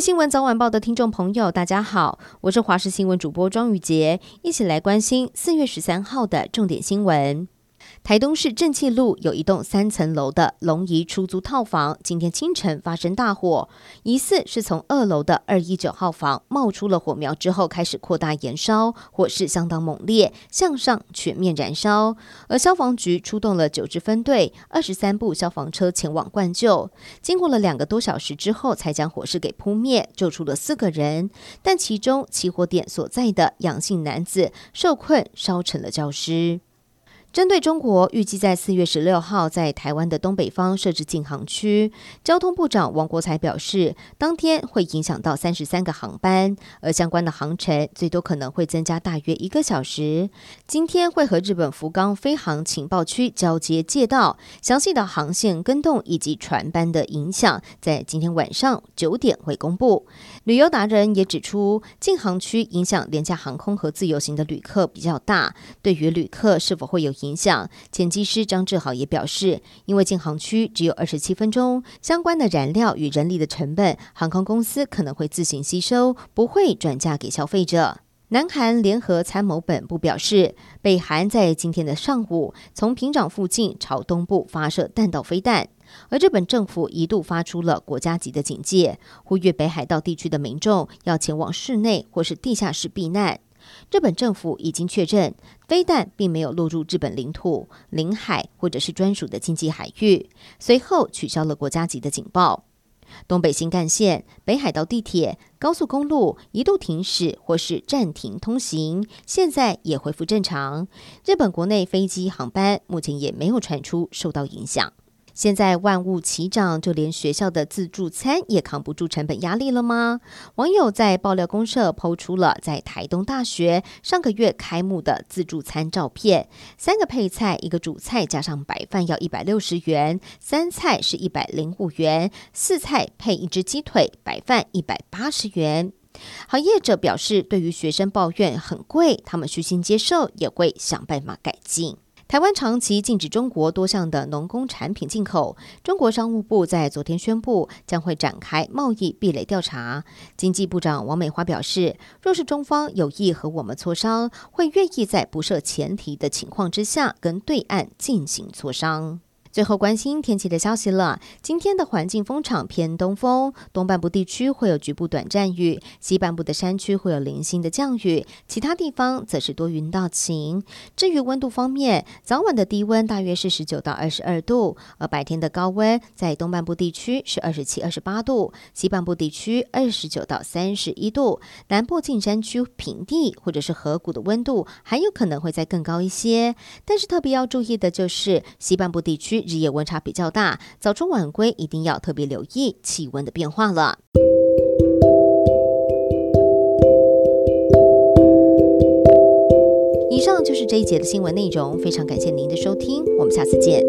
新闻早晚报的听众朋友，大家好，我是华视新闻主播庄宇杰，一起来关心四月十三号的重点新闻。台东市正气路有一栋三层楼的龙怡出租套房，今天清晨发生大火，疑似是从二楼的二一九号房冒出了火苗之后开始扩大延烧，火势相当猛烈，向上全面燃烧。而消防局出动了九支分队、二十三部消防车前往灌救，经过了两个多小时之后，才将火势给扑灭，救出了四个人。但其中起火点所在的杨姓男子受困，烧成了焦尸。针对中国预计在四月十六号在台湾的东北方设置禁航区，交通部长王国材表示，当天会影响到三十三个航班，而相关的航程最多可能会增加大约一个小时。今天会和日本福冈飞航情报区交接界道，详细的航线跟动以及船班的影响，在今天晚上九点会公布。旅游达人也指出，禁航区影响廉价航空和自由行的旅客比较大，对于旅客是否会有影响，前机师张志豪也表示，因为禁航区只有二十七分钟，相关的燃料与人力的成本，航空公司可能会自行吸收，不会转嫁给消费者。南韩联合参谋本部表示，北韩在今天的上午从平壤附近朝东部发射弹道飞弹，而日本政府一度发出了国家级的警戒，呼吁北海道地区的民众要前往室内或是地下室避难。日本政府已经确认，飞弹并没有落入日本领土、领海或者是专属的经济海域，随后取消了国家级的警报。东北新干线、北海道地铁、高速公路一度停驶或是暂停通行，现在也恢复正常。日本国内飞机航班目前也没有传出受到影响。现在万物齐涨，就连学校的自助餐也扛不住成本压力了吗？网友在爆料公社抛出了在台东大学上个月开幕的自助餐照片，三个配菜，一个主菜加上白饭要一百六十元，三菜是一百零五元，四菜配一只鸡腿，白饭一百八十元。行，业者表示，对于学生抱怨很贵，他们虚心接受，也会想办法改进。台湾长期禁止中国多项的农工产品进口，中国商务部在昨天宣布将会展开贸易壁垒调查。经济部长王美花表示，若是中方有意和我们磋商，会愿意在不设前提的情况之下跟对岸进行磋商。最后关心天气的消息了。今天的环境风场偏东风，东半部地区会有局部短暂雨，西半部的山区会有零星的降雨，其他地方则是多云到晴。至于温度方面，早晚的低温大约是十九到二十二度，而白天的高温在东半部地区是二十七、二十八度，西半部地区二十九到三十一度。南部近山区平地或者是河谷的温度还有可能会再更高一些，但是特别要注意的就是西半部地区。日夜温差比较大，早出晚归一定要特别留意气温的变化了。以上就是这一节的新闻内容，非常感谢您的收听，我们下次见。